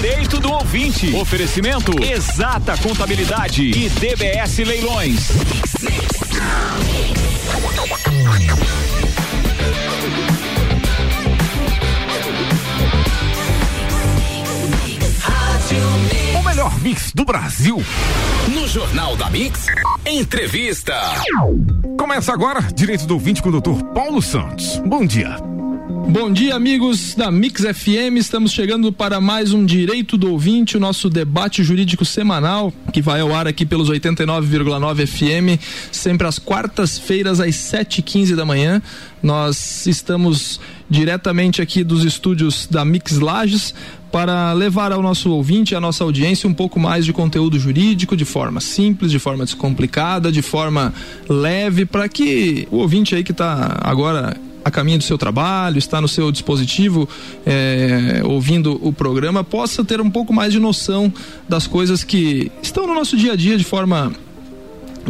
Direito do ouvinte. Oferecimento Exata Contabilidade e DBS Leilões. O melhor mix do Brasil. No Jornal da Mix, entrevista. Começa agora, Direito do Ouvinte com o doutor Paulo Santos. Bom dia. Bom dia, amigos da Mix FM. Estamos chegando para mais um Direito do Ouvinte, o nosso debate jurídico semanal, que vai ao ar aqui pelos 89,9 FM, sempre às quartas-feiras, às 7h15 da manhã. Nós estamos diretamente aqui dos estúdios da Mix Lages para levar ao nosso ouvinte, à nossa audiência, um pouco mais de conteúdo jurídico, de forma simples, de forma descomplicada, de forma leve, para que o ouvinte aí que está agora a caminho do seu trabalho, está no seu dispositivo é, ouvindo o programa, possa ter um pouco mais de noção das coisas que estão no nosso dia a dia de forma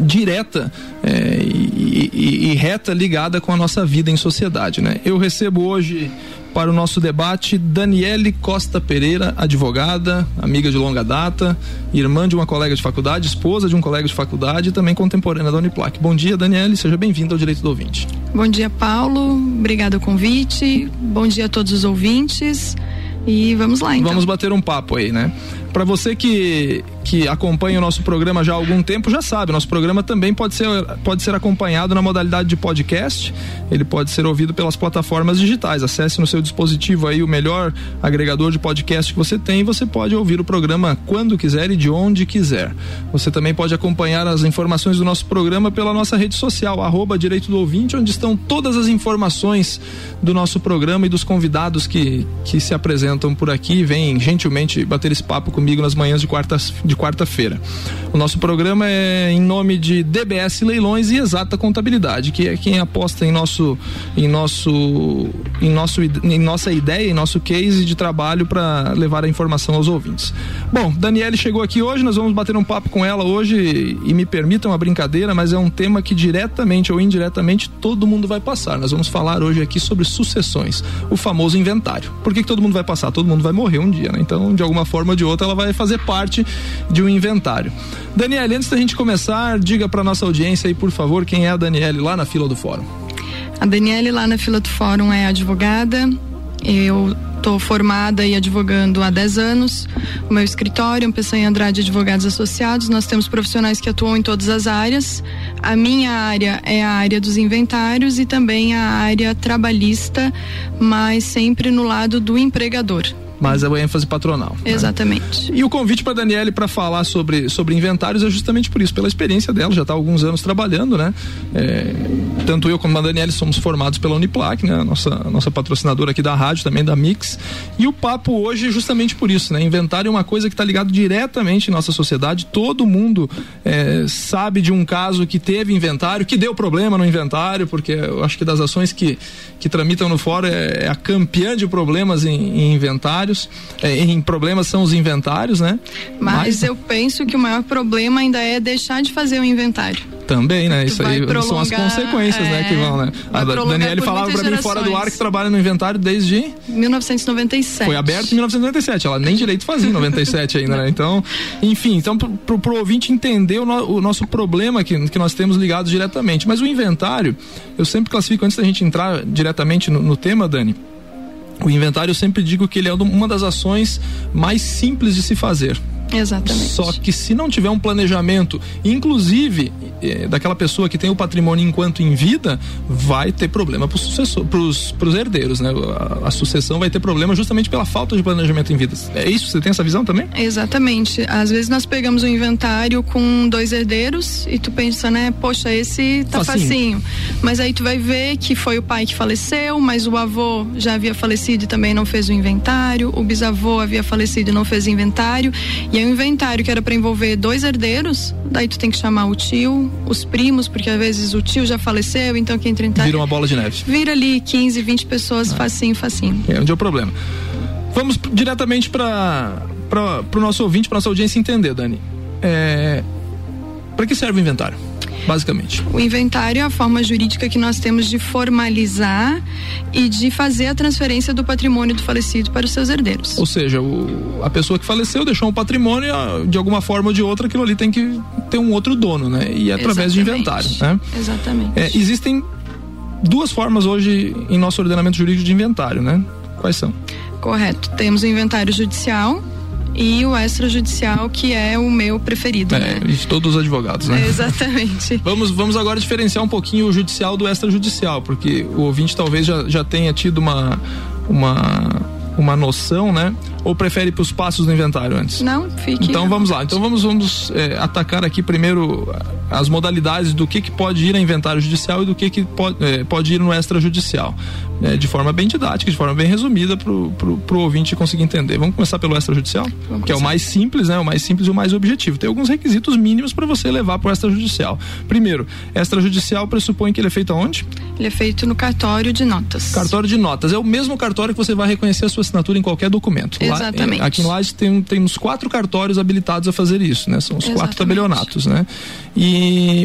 direta é, e, e, e, reta ligada com a nossa vida em sociedade, né? Eu recebo hoje para o nosso debate Daniele Costa Pereira, advogada, amiga de longa data, irmã de uma colega de faculdade, esposa de um colega de faculdade e também contemporânea da Uniplac. Bom dia, Daniele, seja bem-vinda ao Direito do Ouvinte. Bom dia, Paulo. Obrigado ao convite. Bom dia a todos os ouvintes. E vamos lá, então. Vamos bater um papo aí, né? Para você que que acompanha o nosso programa já há algum tempo já sabe, nosso programa também pode ser, pode ser acompanhado na modalidade de podcast. Ele pode ser ouvido pelas plataformas digitais. Acesse no seu dispositivo aí o melhor agregador de podcast que você tem e você pode ouvir o programa quando quiser e de onde quiser. Você também pode acompanhar as informações do nosso programa pela nossa rede social, arroba Direito do Ouvinte, onde estão todas as informações do nosso programa e dos convidados que, que se apresentam por aqui vêm gentilmente bater esse papo comigo nas manhãs de quartas de quarta-feira. O nosso programa é em nome de DBS Leilões e Exata Contabilidade, que é quem aposta em nosso em nosso em nosso em nossa ideia, em nosso case de trabalho para levar a informação aos ouvintes. Bom, Daniele chegou aqui hoje, nós vamos bater um papo com ela hoje e me permitam a brincadeira, mas é um tema que diretamente ou indiretamente todo mundo vai passar. Nós vamos falar hoje aqui sobre sucessões, o famoso inventário. Por que, que todo mundo vai passar? Todo mundo vai morrer um dia, né? Então, de alguma forma ou de outra, ela vai fazer parte de um inventário. Daniele, antes da gente começar, diga para nossa audiência aí, por favor, quem é a Daniele lá na fila do fórum. A Daniele lá na fila do fórum é advogada. Eu estou formada e advogando há 10 anos. O meu escritório é um Peçanha Andrade Advogados Associados. Nós temos profissionais que atuam em todas as áreas. A minha área é a área dos inventários e também a área trabalhista, mas sempre no lado do empregador mas é o ênfase patronal. Né? Exatamente. Né? E o convite para Daniele para falar sobre, sobre inventários é justamente por isso, pela experiência dela, já está há alguns anos trabalhando, né? É, tanto eu como a Daniele somos formados pela Uniplac, né? Nossa, nossa patrocinadora aqui da rádio, também da Mix. E o papo hoje é justamente por isso, né? Inventário é uma coisa que está ligado diretamente em nossa sociedade. Todo mundo é, sabe de um caso que teve inventário, que deu problema no inventário, porque eu acho que das ações que, que tramitam no fórum é, é a campeã de problemas em, em inventário inventários. É, em problemas são os inventários, né? Mas, Mas, eu penso que o maior problema ainda é deixar de fazer o inventário. Também, né? Isso aí são as consequências, é, né? Que vão, né? A Daniele falava para mim fora do ar que trabalha no inventário desde 1997. Foi aberto em 1997. Ela nem direito fazia em 97 ainda, né? Então, enfim, então pro, pro ouvinte entender o, no, o nosso problema que, que nós temos ligados diretamente. Mas o inventário, eu sempre classifico antes da gente entrar diretamente no, no tema, Dani o inventário eu sempre digo que ele é uma das ações mais simples de se fazer. Exatamente. Só que se não tiver um planejamento, inclusive é, daquela pessoa que tem o patrimônio enquanto em vida, vai ter problema para os herdeiros, né? A, a, sucessão vai ter problema justamente pela falta de planejamento em vida. É isso? Você tem essa visão também? Exatamente. Às vezes nós pegamos um inventário com dois herdeiros e tu pensa, né? Poxa, esse tá facinho. facinho. Mas aí tu vai ver que foi o pai que faleceu, mas o avô já havia falecido e também não fez o inventário, o bisavô havia falecido e não fez o inventário. E aí o inventário que era para envolver dois herdeiros, daí tu tem que chamar o tio, os primos, porque às vezes o tio já faleceu, então quem entra em Vira uma bola de neve. Vira ali 15, 20 pessoas, ah. facinho, facinho. É onde é o problema. Vamos diretamente para o nosso ouvinte, para nossa audiência entender, Dani. É, para que serve o inventário? Basicamente? O inventário é a forma jurídica que nós temos de formalizar e de fazer a transferência do patrimônio do falecido para os seus herdeiros. Ou seja, o, a pessoa que faleceu deixou um patrimônio, de alguma forma ou de outra, aquilo ali tem que ter um outro dono, né? E é através de inventário, né? Exatamente. É, existem duas formas hoje em nosso ordenamento jurídico de inventário, né? Quais são? Correto. Temos o inventário judicial, e o extrajudicial, que é o meu preferido. É, né? de todos os advogados, né? É, exatamente. vamos, vamos agora diferenciar um pouquinho o judicial do extrajudicial, porque o ouvinte talvez já, já tenha tido uma, uma, uma noção, né? Ou prefere para os passos do inventário antes? Não, fique. Então vamos lá. Então vamos, vamos é, atacar aqui primeiro as modalidades do que, que pode ir a inventário judicial e do que, que pode, é, pode ir no extrajudicial é, de forma bem didática, de forma bem resumida para o ouvinte conseguir entender. Vamos começar pelo extrajudicial, Vamos que é o mais simples, né? O mais simples e o mais objetivo. Tem alguns requisitos mínimos para você levar para o extrajudicial. Primeiro, extrajudicial pressupõe que ele é feito aonde? Ele é feito no cartório de notas. Cartório de notas. É o mesmo cartório que você vai reconhecer a sua assinatura em qualquer documento. Exatamente. Lá, aqui no Lages tem, temos quatro cartórios habilitados a fazer isso, né? São os Exatamente. quatro tabelionatos, né? E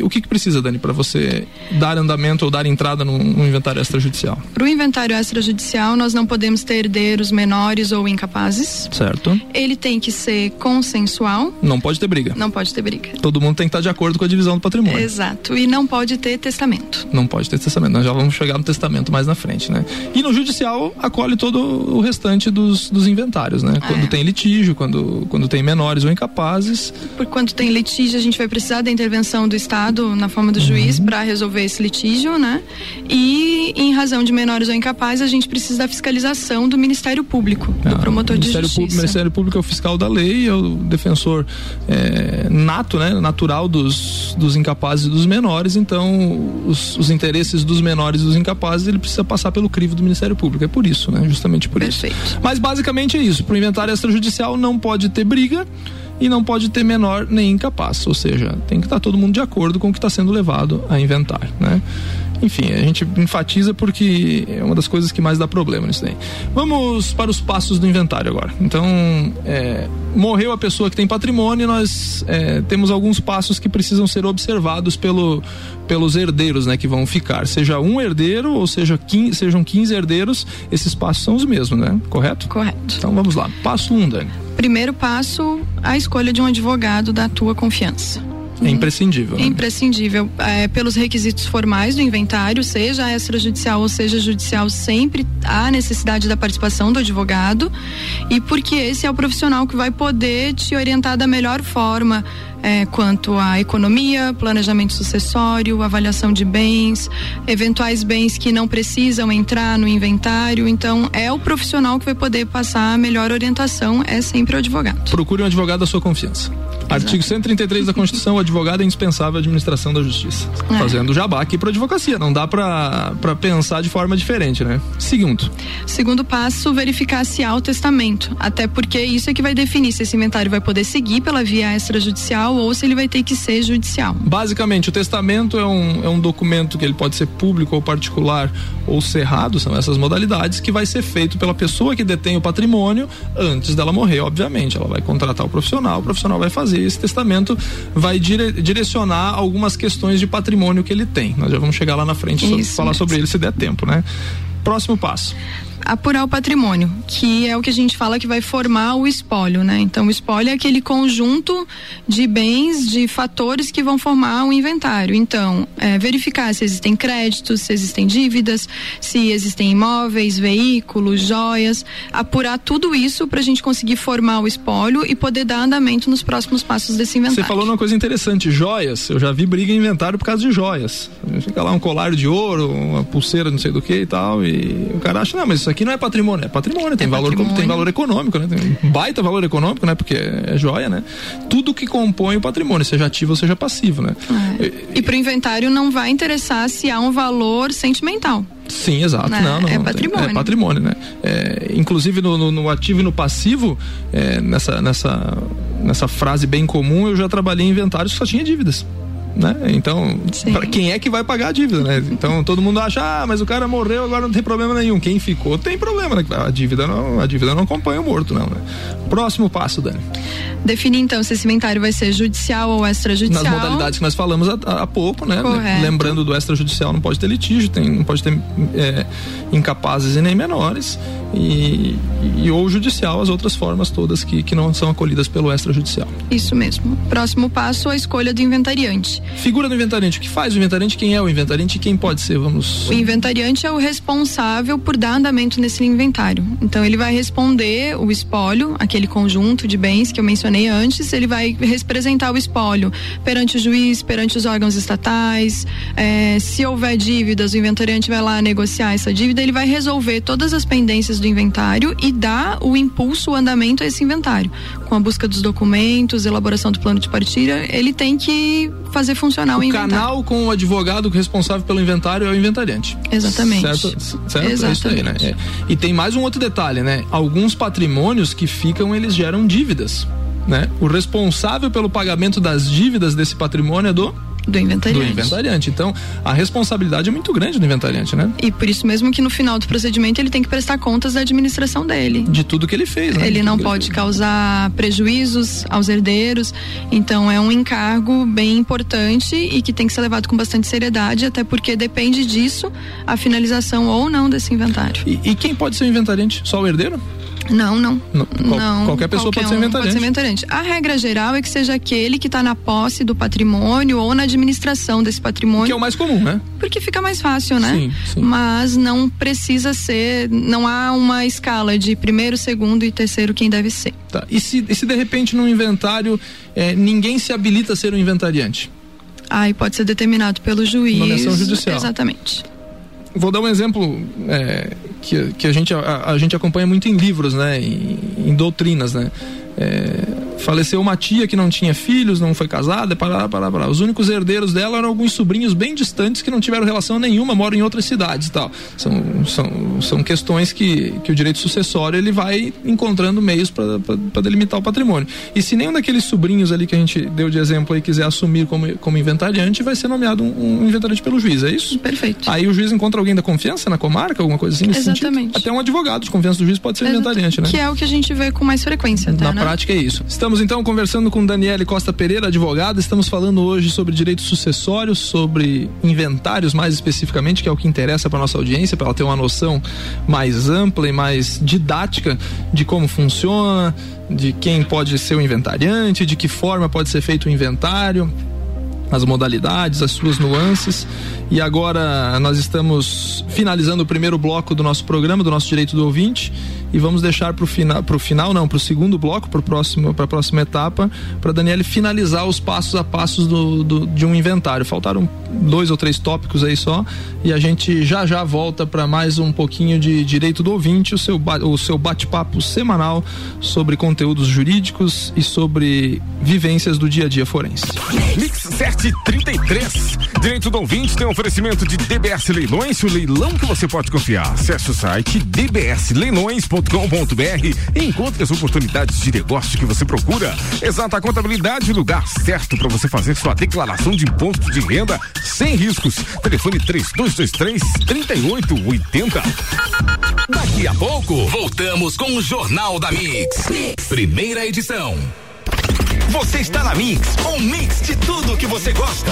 o que, que precisa, Dani, para você dar andamento ou dar entrada no, no inventário extrajudicial? Para o inventário extrajudicial, nós não podemos ter herdeiros menores ou incapazes. Certo. Ele tem que ser consensual. Não pode ter briga. Não pode ter briga. Todo mundo tem que estar de acordo com a divisão do patrimônio. Exato. E não pode ter testamento. Não pode ter testamento. Nós já vamos chegar no testamento mais na frente, né? E no judicial acolhe todo o restante dos, dos inventários, né? Quando é. tem litígio, quando, quando tem menores ou incapazes. Por quando tem litígio, a gente vai precisar da intervenção do Estado na forma do uhum. juiz para resolver esse litígio, né? E em razão de menores ou incapazes, a gente precisa da fiscalização do Ministério Público, ah, do promotor de justiça. Público, o Ministério Público é o fiscal da lei, é o defensor é, nato, né? Natural dos, dos incapazes e dos menores, então os, os interesses dos menores e dos incapazes, ele precisa passar pelo crivo do Ministério Público. É por isso, né? Justamente por Perfeito. isso. Mas basicamente é isso. Para o inventário extrajudicial não pode ter briga e não pode ter menor nem incapaz, ou seja, tem que estar todo mundo de acordo com o que está sendo levado a inventar, né? Enfim, a gente enfatiza porque é uma das coisas que mais dá problema nisso daí. Vamos para os passos do inventário agora. Então, é, morreu a pessoa que tem patrimônio, nós é, temos alguns passos que precisam ser observados pelo, pelos herdeiros, né, que vão ficar. Seja um herdeiro ou seja 15, sejam 15 herdeiros, esses passos são os mesmos, né? Correto? Correto. Então vamos lá. Passo 1, um, Dani. Primeiro passo, a escolha de um advogado da tua confiança. É imprescindível. Né? Imprescindível. É, pelos requisitos formais do inventário, seja extrajudicial ou seja judicial, sempre há necessidade da participação do advogado e porque esse é o profissional que vai poder te orientar da melhor forma é, quanto à economia, planejamento sucessório, avaliação de bens, eventuais bens que não precisam entrar no inventário. Então, é o profissional que vai poder passar a melhor orientação, é sempre o advogado. Procure um advogado da sua confiança. Exato. Artigo 133 da Constituição, o advogado é indispensável à administração da justiça. É. Fazendo jabá aqui para advocacia, não dá para pensar de forma diferente, né? Segundo. Segundo passo, verificar se há o testamento, até porque isso é que vai definir se esse inventário vai poder seguir pela via extrajudicial ou se ele vai ter que ser judicial. Basicamente, o testamento é um, é um documento que ele pode ser público ou particular ou cerrado, são essas modalidades, que vai ser feito pela pessoa que detém o patrimônio antes dela morrer, obviamente. Ela vai contratar o profissional, o profissional vai fazer esse testamento, vai dire, direcionar algumas questões de patrimônio que ele tem. Nós já vamos chegar lá na frente e falar sobre ele se der tempo, né? Próximo passo apurar o patrimônio, que é o que a gente fala que vai formar o espólio, né? Então, o espólio é aquele conjunto de bens, de fatores que vão formar o inventário. Então, é, verificar se existem créditos, se existem dívidas, se existem imóveis, veículos, joias, apurar tudo isso para a gente conseguir formar o espólio e poder dar andamento nos próximos passos desse inventário. Você falou uma coisa interessante, joias. Eu já vi briga em inventário por causa de joias. Fica lá um colar de ouro, uma pulseira, não sei do que e tal, e o cara acha, não, mas isso aqui não é patrimônio, é patrimônio, tem, é valor, patrimônio. tem valor econômico, né? Tem um baita valor econômico, né? Porque é joia, né? Tudo que compõe o patrimônio, seja ativo ou seja passivo, né? É. E, e para o inventário não vai interessar se há um valor sentimental. Sim, exato. Né? Não, não, é patrimônio. É patrimônio, né? É, inclusive no, no, no, ativo e no passivo, é, nessa, nessa, nessa frase bem comum, eu já trabalhei em inventários que só tinha dívidas. Né? Então, para quem é que vai pagar a dívida, né? Então todo mundo acha, ah, mas o cara morreu, agora não tem problema nenhum. Quem ficou tem problema, né? A dívida não, a dívida não acompanha o morto, não, né? Próximo passo, Dani. Definir então se esse inventário vai ser judicial ou extrajudicial. Nas modalidades que nós falamos há, há pouco, né? Correto. Lembrando do extrajudicial não pode ter litígio, tem, não pode ter é, incapazes e nem menores. E, e, ou judicial, as outras formas todas que, que não são acolhidas pelo extrajudicial. Isso mesmo. Próximo passo, a escolha do inventariante. Figura do inventariante. O que faz o inventariante? Quem é o inventariante e quem pode ser? Vamos. O inventariante é o responsável por dar andamento nesse inventário. Então ele vai responder o espólio, aquele conjunto de bens que eu mencionei antes, ele vai representar o espólio perante o juiz, perante os órgãos estatais. É, se houver dívidas, o inventariante vai lá negociar essa dívida, ele vai resolver todas as pendências do inventário e dar o impulso, o andamento a esse inventário. Com a busca dos documentos, elaboração do plano de partilha, ele tem que fazer funcionar o, o inventário. O canal com o advogado responsável pelo inventário é o inventariante. Exatamente. Certo? certo? Exatamente. É isso aí, né? É. E tem mais um outro detalhe, né? Alguns patrimônios que ficam, eles geram dívidas. Né? O responsável pelo pagamento das dívidas desse patrimônio é do do inventariante. Do inventariante. Então, a responsabilidade é muito grande do inventariante, né? E por isso mesmo que no final do procedimento ele tem que prestar contas da administração dele. De tudo que ele fez, né? Ele não pode causar prejuízos aos herdeiros. Então, é um encargo bem importante e que tem que ser levado com bastante seriedade, até porque depende disso a finalização ou não desse inventário. E, e quem pode ser o inventariante? Só o herdeiro? Não, não. não, qual, não qualquer pessoa qualquer pode, ser um pode ser inventariante. A regra geral é que seja aquele que está na posse do patrimônio ou na administração desse patrimônio. Que é o mais comum, né? Porque fica mais fácil, né? Sim, sim. Mas não precisa ser, não há uma escala de primeiro, segundo e terceiro quem deve ser. Tá. E se, e se de repente no inventário é, ninguém se habilita a ser um inventariante? Aí pode ser determinado pelo juiz. Nomeação judicial. Exatamente vou dar um exemplo é, que, que a, gente, a, a, gente acompanha muito em livros, né? Em, em doutrinas, né? É, faleceu uma tia que não tinha filhos, não foi casada, pará. Os únicos herdeiros dela eram alguns sobrinhos bem distantes que não tiveram relação nenhuma, moram em outras cidades e tal. São, são, são questões que, que o direito sucessório ele vai encontrando meios para delimitar o patrimônio. E se nenhum daqueles sobrinhos ali que a gente deu de exemplo aí quiser assumir como, como inventariante, vai ser nomeado um, um inventariante pelo juiz, é isso? Perfeito. Aí o juiz encontra alguém da confiança na comarca, alguma coisa assim? Exatamente. Até um advogado de confiança do juiz pode ser inventariante, né? Que é o que a gente vê com mais frequência, até, Na né? Prática é isso. Estamos então conversando com Daniele Costa Pereira, advogada. Estamos falando hoje sobre direitos sucessórios, sobre inventários mais especificamente, que é o que interessa para nossa audiência, para ela ter uma noção mais ampla e mais didática de como funciona, de quem pode ser o inventariante, de que forma pode ser feito o inventário as modalidades, as suas nuances. E agora nós estamos finalizando o primeiro bloco do nosso programa, do nosso direito do ouvinte e vamos deixar para o final, pro final não, para o segundo bloco, para próximo, para a próxima etapa, para Daniele finalizar os passos a passos do, do, de um inventário. Faltaram dois ou três tópicos aí só e a gente já já volta para mais um pouquinho de direito do ouvinte, o seu o seu bate-papo semanal sobre conteúdos jurídicos e sobre vivências do dia a dia forense. Mix 733. Direito do ouvinte tem um oferecimento de DBS Leilões, o leilão que você pode confiar. Acesse o site dbsleilões.com contabilidade.com.br e encontre as oportunidades de negócio que você procura. Exata Contabilidade, lugar certo para você fazer sua declaração de imposto de renda sem riscos. Telefone 3223 3880. Daqui a pouco, voltamos com o Jornal da mix. Primeira edição. Você está na Mix, um mix de tudo que você gosta.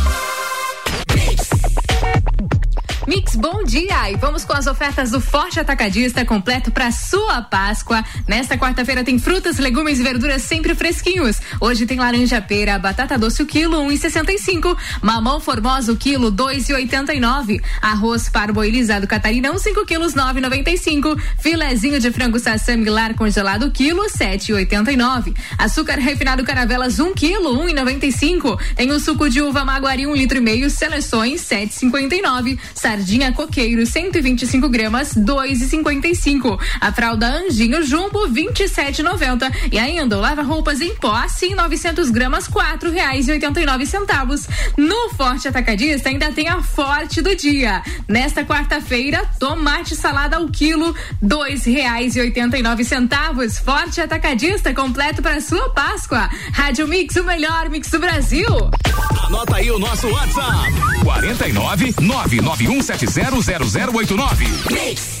Mix, bom dia! E vamos com as ofertas do Forte Atacadista completo para sua Páscoa. Nesta quarta-feira tem frutas, legumes e verduras sempre fresquinhos. Hoje tem laranja pera, batata doce o quilo, um e sessenta e cinco. Mamão formosa o quilo, dois e oitenta e nove. Arroz parboilizado Catarina, um cinco quilos, nove e noventa e cinco. Filezinho de frango sassami lar congelado quilo, sete e oitenta e nove. Açúcar refinado caravelas, um quilo, um e noventa e cinco. Tem o suco de uva maguari, um litro e meio, seleções, sete e cinquenta e nove. Sardinha coqueiro 125 gramas 2,55. A fralda Anjinho Jumbo 27,90 e ainda o lava roupas em pó assim 900 gramas quatro reais e oitenta e nove centavos. No Forte Atacadista ainda tem a Forte do dia. Nesta quarta-feira tomate salada ao quilo dois reais e oitenta e nove centavos. Forte Atacadista completo para sua Páscoa. Rádio Mix o melhor mix do Brasil. Anota aí o nosso WhatsApp 49 991700089.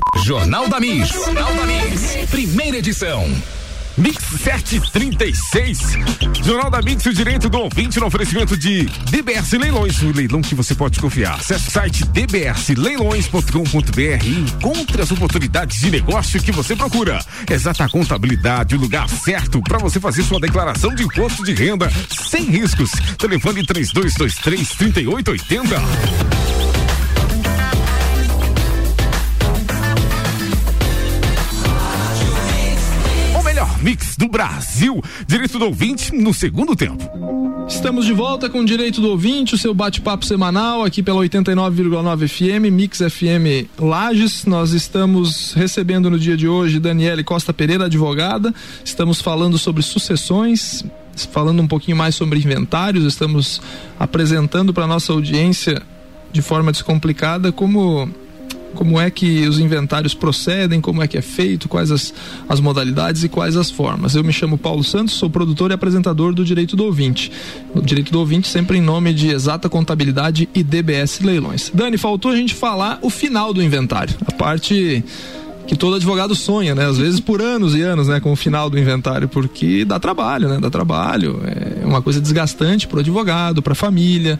Jornal da Mix. Jornal da Mix. Primeira edição. Mix 736. Jornal da Mix, o direito do ouvinte no oferecimento de DBS Leilões, o leilão que você pode confiar. Acesse o site dbsleilões.com.br e encontre as oportunidades de negócio que você procura. Exata contabilidade, o lugar certo para você fazer sua declaração de imposto de renda sem riscos. Telefone 3223 3880. Mix do Brasil. Direito do ouvinte no segundo tempo. Estamos de volta com o Direito do Ouvinte, o seu bate-papo semanal aqui pela 89,9 FM, Mix FM Lages. Nós estamos recebendo no dia de hoje Daniele Costa Pereira, advogada. Estamos falando sobre sucessões, falando um pouquinho mais sobre inventários. Estamos apresentando para nossa audiência de forma descomplicada como como é que os inventários procedem, como é que é feito, quais as, as modalidades e quais as formas. Eu me chamo Paulo Santos, sou produtor e apresentador do Direito do Ouvinte. O Direito do Ouvinte sempre em nome de Exata Contabilidade e DBS Leilões. Dani, faltou a gente falar o final do inventário, a parte que todo advogado sonha, né? Às vezes por anos e anos, né? Com o final do inventário, porque dá trabalho, né? Dá trabalho, é uma coisa desgastante para o advogado, para a família,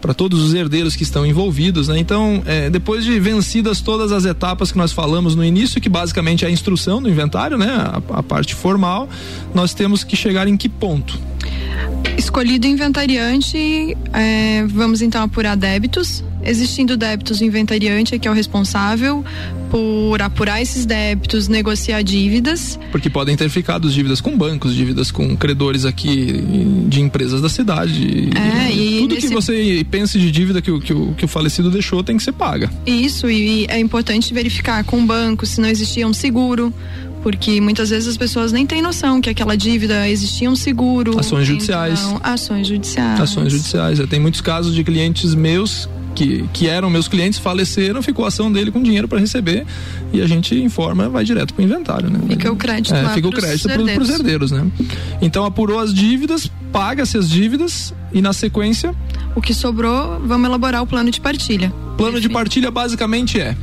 para todos os herdeiros que estão envolvidos, né? Então, é, depois de vencidas todas as etapas que nós falamos no início, que basicamente é a instrução do inventário, né? A, a parte formal, nós temos que chegar em que ponto? Escolhido o inventariante, é, vamos então apurar débitos. Existindo débitos, o inventariante é que é o responsável por apurar esses débitos, negociar dívidas. Porque podem ter ficado dívidas com bancos, dívidas com credores aqui de empresas da cidade. É, e tudo nesse... que você pense de dívida que o, que, o, que o falecido deixou tem que ser paga. Isso, e é importante verificar com o banco se não existia um seguro porque muitas vezes as pessoas nem têm noção que aquela dívida existia um seguro. Ações judiciais. Então, ações judiciais. Ações judiciais. Tem muitos casos de clientes meus que, que eram meus clientes faleceram, ficou a ação dele com dinheiro para receber e a gente informa, vai direto para o inventário, né? Fica o crédito é, fica o crédito para os herdeiros, né? Então apurou as dívidas, paga-se as dívidas e na sequência o que sobrou, vamos elaborar o plano de partilha. Plano de partilha basicamente é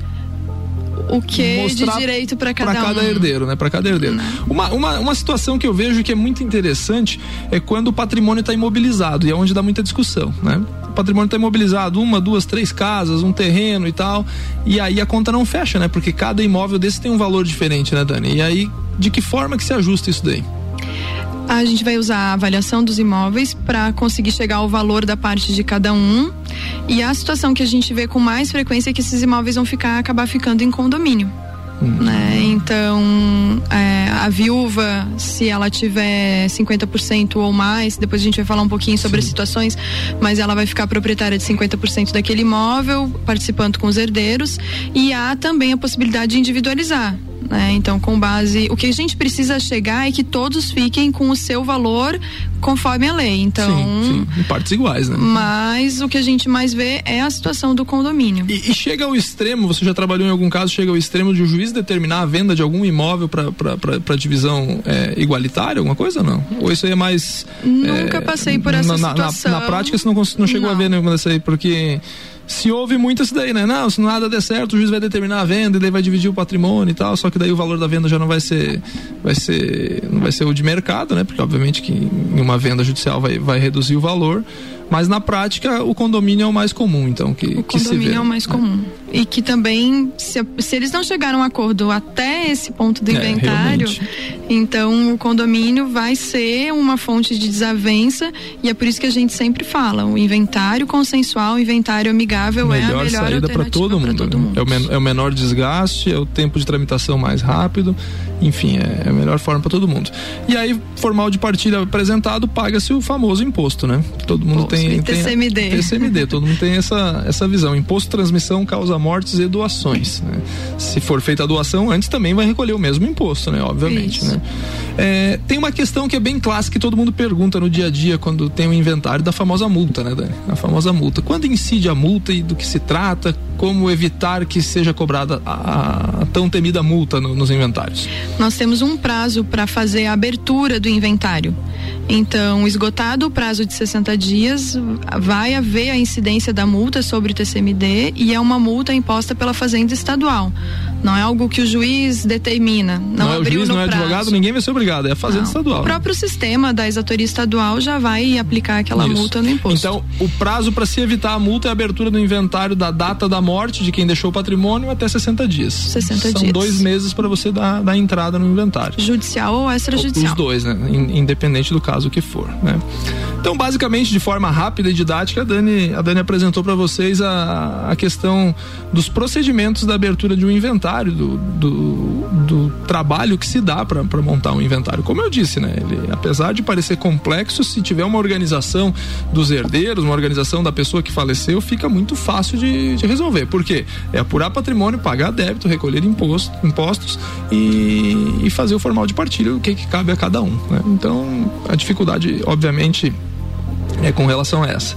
o que de direito para cada, pra cada um. herdeiro, né? Para cada herdeiro. Né? Uma, uma, uma situação que eu vejo que é muito interessante é quando o patrimônio está imobilizado e é onde dá muita discussão, né? O patrimônio está imobilizado, uma, duas, três casas, um terreno e tal, e aí a conta não fecha, né? Porque cada imóvel desse tem um valor diferente, né, Dani? E aí, de que forma que se ajusta isso daí? A gente vai usar a avaliação dos imóveis para conseguir chegar ao valor da parte de cada um. E a situação que a gente vê com mais frequência é que esses imóveis vão ficar acabar ficando em condomínio. Uhum. Né? Então, é, a viúva, se ela tiver 50% ou mais, depois a gente vai falar um pouquinho sobre Sim. as situações, mas ela vai ficar proprietária de 50% daquele imóvel, participando com os herdeiros. E há também a possibilidade de individualizar. Né? Então, com base. O que a gente precisa chegar é que todos fiquem com o seu valor conforme a lei. Então. Sim, sim. Em partes iguais, né? Mas o que a gente mais vê é a situação do condomínio. E, e chega ao extremo, você já trabalhou em algum caso, chega ao extremo de o juiz determinar a venda de algum imóvel para divisão é, igualitária, alguma coisa ou não? Ou isso aí é mais. Nunca é, passei por essa na, situação. Na, na, prática você não, não chegou não. a ver nenhuma dessa aí, porque se houve muito isso daí, né? Não, se nada der certo, o juiz vai determinar a venda e daí vai dividir o patrimônio e tal, só que daí o valor da venda já não vai ser vai ser não vai ser o de mercado, né? Porque obviamente que em uma venda judicial vai, vai reduzir o valor. Mas na prática, o condomínio é o mais comum, então, que, o que se vê. condomínio é o mais comum. E que também, se, se eles não chegaram a um acordo até esse ponto do é, inventário, então o condomínio vai ser uma fonte de desavença e é por isso que a gente sempre fala, o inventário consensual, o inventário amigável melhor é a melhor saída para todo, mundo, todo mundo. É o, men é o menor desgaste, é o tempo de tramitação mais rápido, enfim, é, é a melhor forma para todo mundo. E aí, formal de partilha apresentado, paga-se o famoso imposto, né? Todo mundo tem tem, tem TCMD. TCMD, todo mundo tem essa, essa visão. Imposto transmissão causa mortes e doações. Né? Se for feita a doação, antes também vai recolher o mesmo imposto, né? Obviamente, Isso. né? É, tem uma questão que é bem clássica que todo mundo pergunta no dia a dia quando tem o um inventário da famosa multa, né, Dani? A famosa multa. Quando incide a multa e do que se trata? Como evitar que seja cobrada a, a tão temida multa no, nos inventários? Nós temos um prazo para fazer a abertura do inventário. Então, esgotado o prazo de 60 dias, vai haver a incidência da multa sobre o TCMD e é uma multa imposta pela Fazenda Estadual. Não é algo que o juiz determina. Não, não é o juiz, não é prazo. advogado, ninguém vai ser obrigado, é a Fazenda não. Estadual. O próprio sistema da exatoria estadual já vai aplicar aquela Isso. multa no imposto. Então, o prazo para se evitar a multa é a abertura do inventário da data da morte de quem deixou o patrimônio até 60 dias. 60 São dias. São dois meses para você dar, dar entrada no inventário. Judicial ou extrajudicial? Os dois, né? Independente do caso que for, né? Então, basicamente, de forma rápida e didática, a Dani, a Dani apresentou para vocês a, a questão dos procedimentos da abertura de um inventário, do, do, do trabalho que se dá para montar um inventário. Como eu disse, né? Ele, apesar de parecer complexo, se tiver uma organização dos herdeiros, uma organização da pessoa que faleceu, fica muito fácil de, de resolver. Por quê? É apurar patrimônio, pagar débito, recolher imposto, impostos e, e fazer o formal de partilha, o que, que cabe a cada um. Né? Então, a dificuldade, obviamente, é com relação a essa.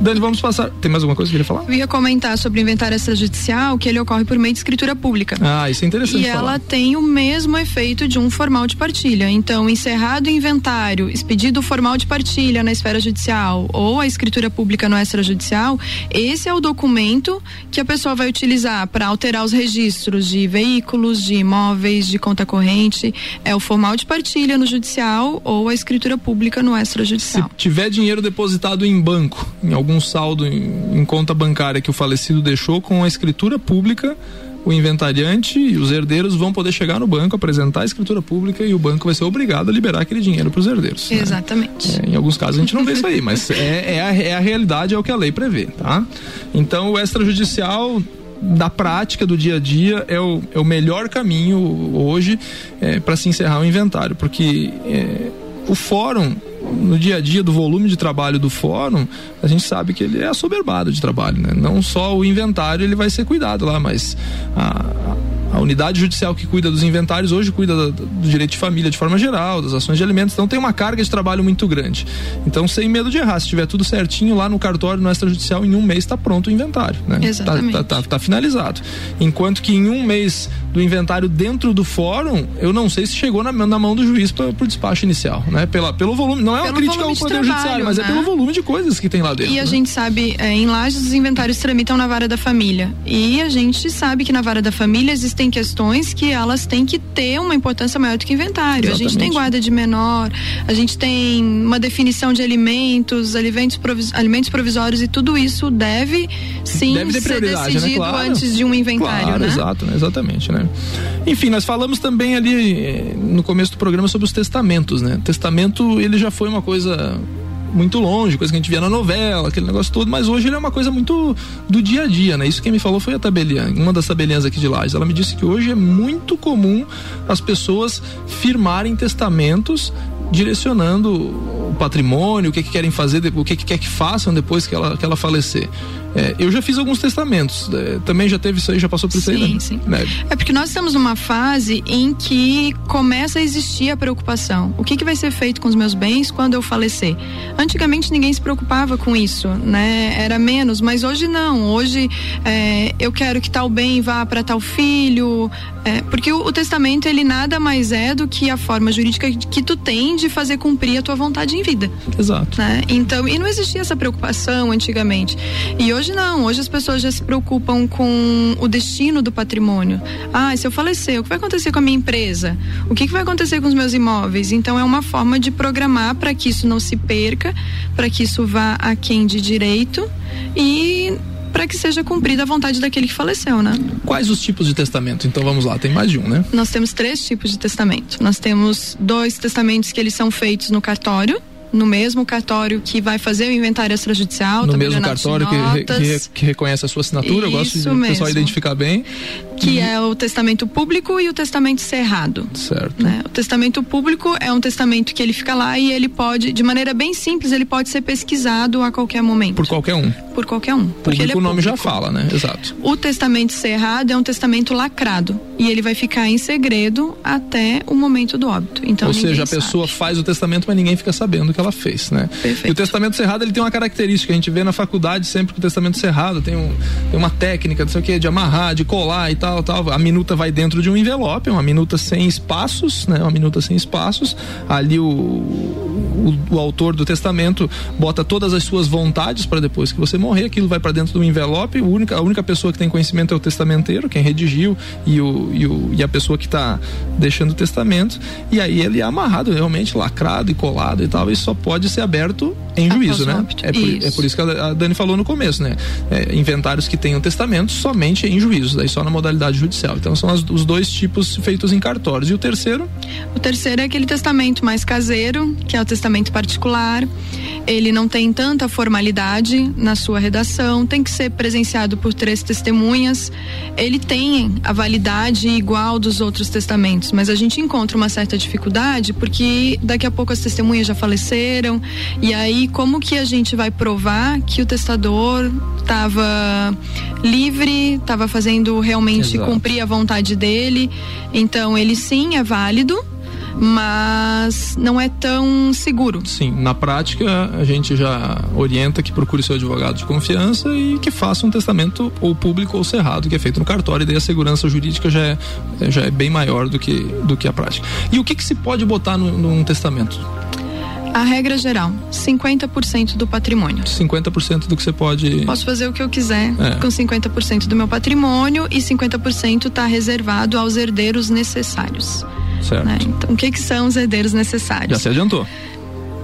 Dani, vamos passar. Tem mais alguma coisa que queria falar? Eu ia comentar sobre o inventário extrajudicial, que ele ocorre por meio de escritura pública. Ah, isso é interessante. E falar. ela tem o mesmo efeito de um formal de partilha. Então, encerrado o inventário, expedido o formal de partilha na esfera judicial ou a escritura pública no extrajudicial, esse é o documento que a pessoa vai utilizar para alterar os registros de veículos, de imóveis, de conta corrente. É o formal de partilha no judicial ou a escritura pública no extrajudicial. Se tiver dinheiro depositado em banco, em algum saldo em, em conta bancária que o falecido deixou, com a escritura pública, o inventariante e os herdeiros vão poder chegar no banco, apresentar a escritura pública e o banco vai ser obrigado a liberar aquele dinheiro para os herdeiros. Exatamente. Né? É, em alguns casos a gente não vê isso aí, mas é, é, a, é a realidade, é o que a lei prevê, tá? Então o extrajudicial da prática do dia a dia é o, é o melhor caminho hoje é, para se encerrar o inventário, porque é, o fórum no dia a dia do volume de trabalho do fórum, a gente sabe que ele é assoberbado de trabalho, né? Não só o inventário ele vai ser cuidado lá, mas a, a unidade judicial que cuida dos inventários hoje cuida do, direito de família de forma geral, das ações de alimentos, então tem uma carga de trabalho muito grande. Então, sem medo de errar, se tiver tudo certinho lá no cartório, no extrajudicial, em um mês está pronto o inventário, né? Exatamente. Tá, tá, tá, tá, finalizado. Enquanto que em um mês do inventário dentro do fórum, eu não sei se chegou na, na mão do juiz para o despacho inicial, né? Pela, pelo volume, não é uma crítica ao Poder trabalho, Judiciário, mas é né? é pelo volume de coisas que tem lá dentro. E a né? gente sabe, é, em Lages os inventários tramitam na vara da família. E a gente sabe que na vara da família existem questões que elas têm que ter uma importância maior do que inventário. Exatamente. A gente tem guarda de menor, a gente tem uma definição de alimentos, alimentos, provis, alimentos provisórios e tudo isso deve sim deve ser né? decidido né? claro. antes de um inventário, claro, né? Exato, né? exatamente, né? Enfim, nós falamos também ali eh, no começo do programa sobre os testamentos, né? Testamento, ele já foi uma coisa muito longe, coisa que a gente via na novela, aquele negócio todo, mas hoje ele é uma coisa muito do dia a dia, né? Isso quem me falou foi a tabelinha, uma das tabelinhas aqui de Lages. Ela me disse que hoje é muito comum as pessoas firmarem testamentos direcionando o patrimônio, o que, que querem fazer, o que, que quer que façam depois que ela, que ela falecer. É, eu já fiz alguns testamentos. É, também já teve isso aí, já passou por isso sim, aí, né? Sim. É. é porque nós estamos numa fase em que começa a existir a preocupação. O que, que vai ser feito com os meus bens quando eu falecer? Antigamente ninguém se preocupava com isso, né? Era menos, mas hoje não. Hoje é, eu quero que tal bem vá para tal filho, é, porque o, o, testamento ele nada mais é do que a forma jurídica que tu tem de fazer cumprir a tua vontade em vida. Exato. Né? Então, e não existia essa preocupação antigamente. E hoje não. Hoje as pessoas já se preocupam com o destino do patrimônio. Ah, se eu falecer, o que vai acontecer com a minha empresa? O que, que vai acontecer com os meus imóveis? Então, é uma forma de programar para que isso não se perca, para que isso vá a quem de direito e para que seja cumprida a vontade daquele que faleceu, né? Quais os tipos de testamento? Então vamos lá, tem mais de um, né? Nós temos três tipos de testamento. Nós temos dois testamentos que eles são feitos no cartório, no mesmo cartório que vai fazer o inventário extrajudicial. No mesmo cartório que, que, que, reconhece a sua assinatura, Isso eu gosto de o pessoal identificar bem. Que uhum. é o testamento público e o testamento cerrado. Certo. Né? O testamento público é um testamento que ele fica lá e ele pode, de maneira bem simples, ele pode ser pesquisado a qualquer momento. Por qualquer um. Por qualquer um. Porque é o nome público. já fala, né? Exato. O testamento cerrado é um testamento lacrado e ele vai ficar em segredo até o momento do óbito. Então, Ou seja, a pessoa sabe. faz o testamento, mas ninguém fica sabendo que ela fez, né? Perfeito. E o testamento cerrado ele tem uma característica, a gente vê na faculdade sempre que o testamento cerrado tem, um, tem uma técnica, não sei o que, de amarrar, de colar e tal, tal. A minuta vai dentro de um envelope, uma minuta sem espaços, né? Uma minuta sem espaços. Ali o, o, o autor do testamento bota todas as suas vontades para depois que você morrer, aquilo vai para dentro do envelope. A única, a única pessoa que tem conhecimento é o testamenteiro, quem redigiu e, o, e, o, e a pessoa que está deixando o testamento. E aí ele é amarrado realmente, lacrado e colado e tal. E só pode ser aberto em juízo, né? É por isso. é por isso que a Dani falou no começo, né? É, inventários que tenham testamento somente em juízo, daí só na modalidade judicial. Então são as, os dois tipos feitos em cartórios. E o terceiro? O terceiro é aquele testamento mais caseiro, que é o testamento particular. Ele não tem tanta formalidade na sua redação, tem que ser presenciado por três testemunhas. Ele tem a validade igual dos outros testamentos, mas a gente encontra uma certa dificuldade porque daqui a pouco as testemunhas já faleceram e aí como que a gente vai provar que o testador estava livre, estava fazendo realmente Exato. cumprir a vontade dele? Então ele sim é válido mas não é tão seguro. Sim, na prática a gente já orienta que procure seu advogado de confiança e que faça um testamento ou público ou cerrado, que é feito no cartório, e daí a segurança jurídica já é, já é bem maior do que, do que a prática. E o que, que se pode botar no, num testamento? A regra geral, 50% do patrimônio. 50% do que você pode. Posso fazer o que eu quiser é. com 50% do meu patrimônio e 50% está reservado aos herdeiros necessários. Certo. Né? Então, o que, que são os herdeiros necessários? Já se adiantou.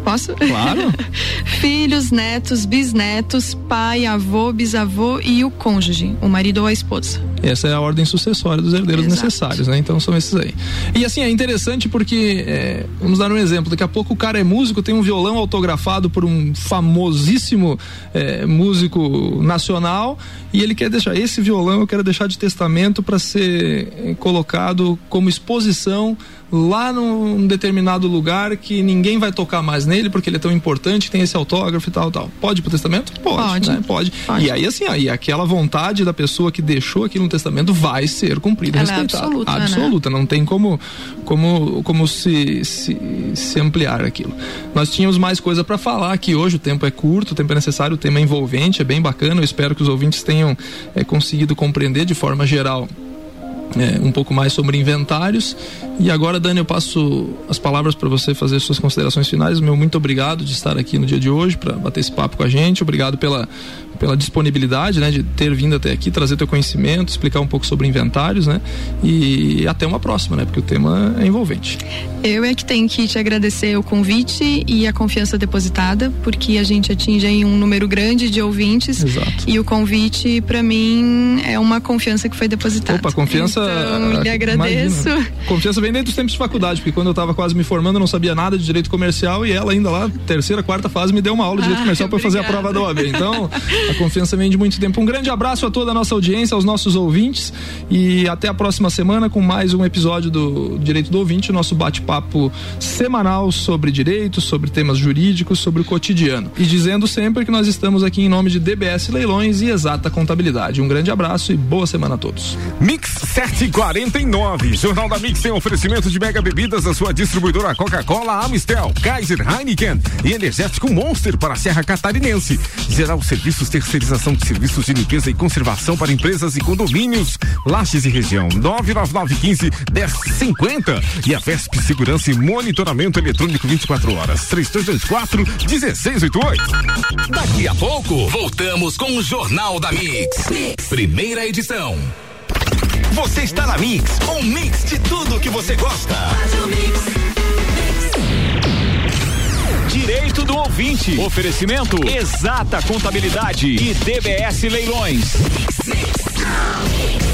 Posso? Claro. Filhos, netos, bisnetos, pai, avô, bisavô e o cônjuge, o marido ou a esposa. Essa é a ordem sucessória dos herdeiros Exato. necessários, né? Então são esses aí. E assim, é interessante porque, é, vamos dar um exemplo, daqui a pouco o cara é músico, tem um violão autografado por um famosíssimo é, músico nacional e ele quer deixar, esse violão eu quero deixar de testamento para ser é, colocado como exposição lá num determinado lugar que ninguém vai tocar mais nele porque ele é tão importante, tem esse autógrafo e tal, tal. Pode ir pro testamento? Pode, pode. Né? pode. pode. E aí assim, aí aquela vontade da pessoa que deixou aquilo testamento vai ser cumprida, Ela respeitada. É absoluta, absoluta, né? não tem como como como se, se, se ampliar aquilo. Nós tínhamos mais coisa para falar aqui hoje, o tempo é curto, o tempo é necessário, o tema é envolvente, é bem bacana, eu espero que os ouvintes tenham é, conseguido compreender de forma geral é, um pouco mais sobre inventários. E agora, Dani, eu passo as palavras para você fazer suas considerações finais. Meu muito obrigado de estar aqui no dia de hoje para bater esse papo com a gente. Obrigado pela, pela disponibilidade, né, de ter vindo até aqui, trazer teu conhecimento, explicar um pouco sobre inventários, né? E até uma próxima, né? Porque o tema é envolvente. Eu é que tenho que te agradecer o convite e a confiança depositada, porque a gente atinge aí um número grande de ouvintes. Exato. E o convite, para mim, é uma confiança que foi depositada. Opa, confiança confiança. Então, lhe agradeço. Imagina, confiança vem desde os tempos de faculdade, porque quando eu estava quase me formando, eu não sabia nada de direito comercial e ela ainda lá, terceira, quarta fase, me deu uma aula de direito comercial para fazer a prova da OAB. Então, a confiança vem de muito tempo. Um grande abraço a toda a nossa audiência, aos nossos ouvintes e até a próxima semana com mais um episódio do Direito do Ouvinte, nosso bate-papo semanal sobre direito, sobre temas jurídicos, sobre o cotidiano. E dizendo sempre que nós estamos aqui em nome de DBS Leilões e Exata Contabilidade. Um grande abraço e boa semana a todos. Mix 749. Jornal da Mix tem oferecimento de mega bebidas da sua distribuidora Coca-Cola, Amistel, Kaiser, Heineken e energético Monster para a Serra Catarinense. Geral Serviços Terceirização de Serviços de Limpeza e Conservação para empresas e condomínios. Lages e região 99915 1050 e a VESP Segurança e Monitoramento Eletrônico 24 horas 3224 1688. Daqui a pouco voltamos com o Jornal da mix. mix. Primeira edição. Você está na Mix, um mix de tudo que você gosta. Direito do ouvinte. Oferecimento Exata Contabilidade e DBS Leilões. Mix, mix.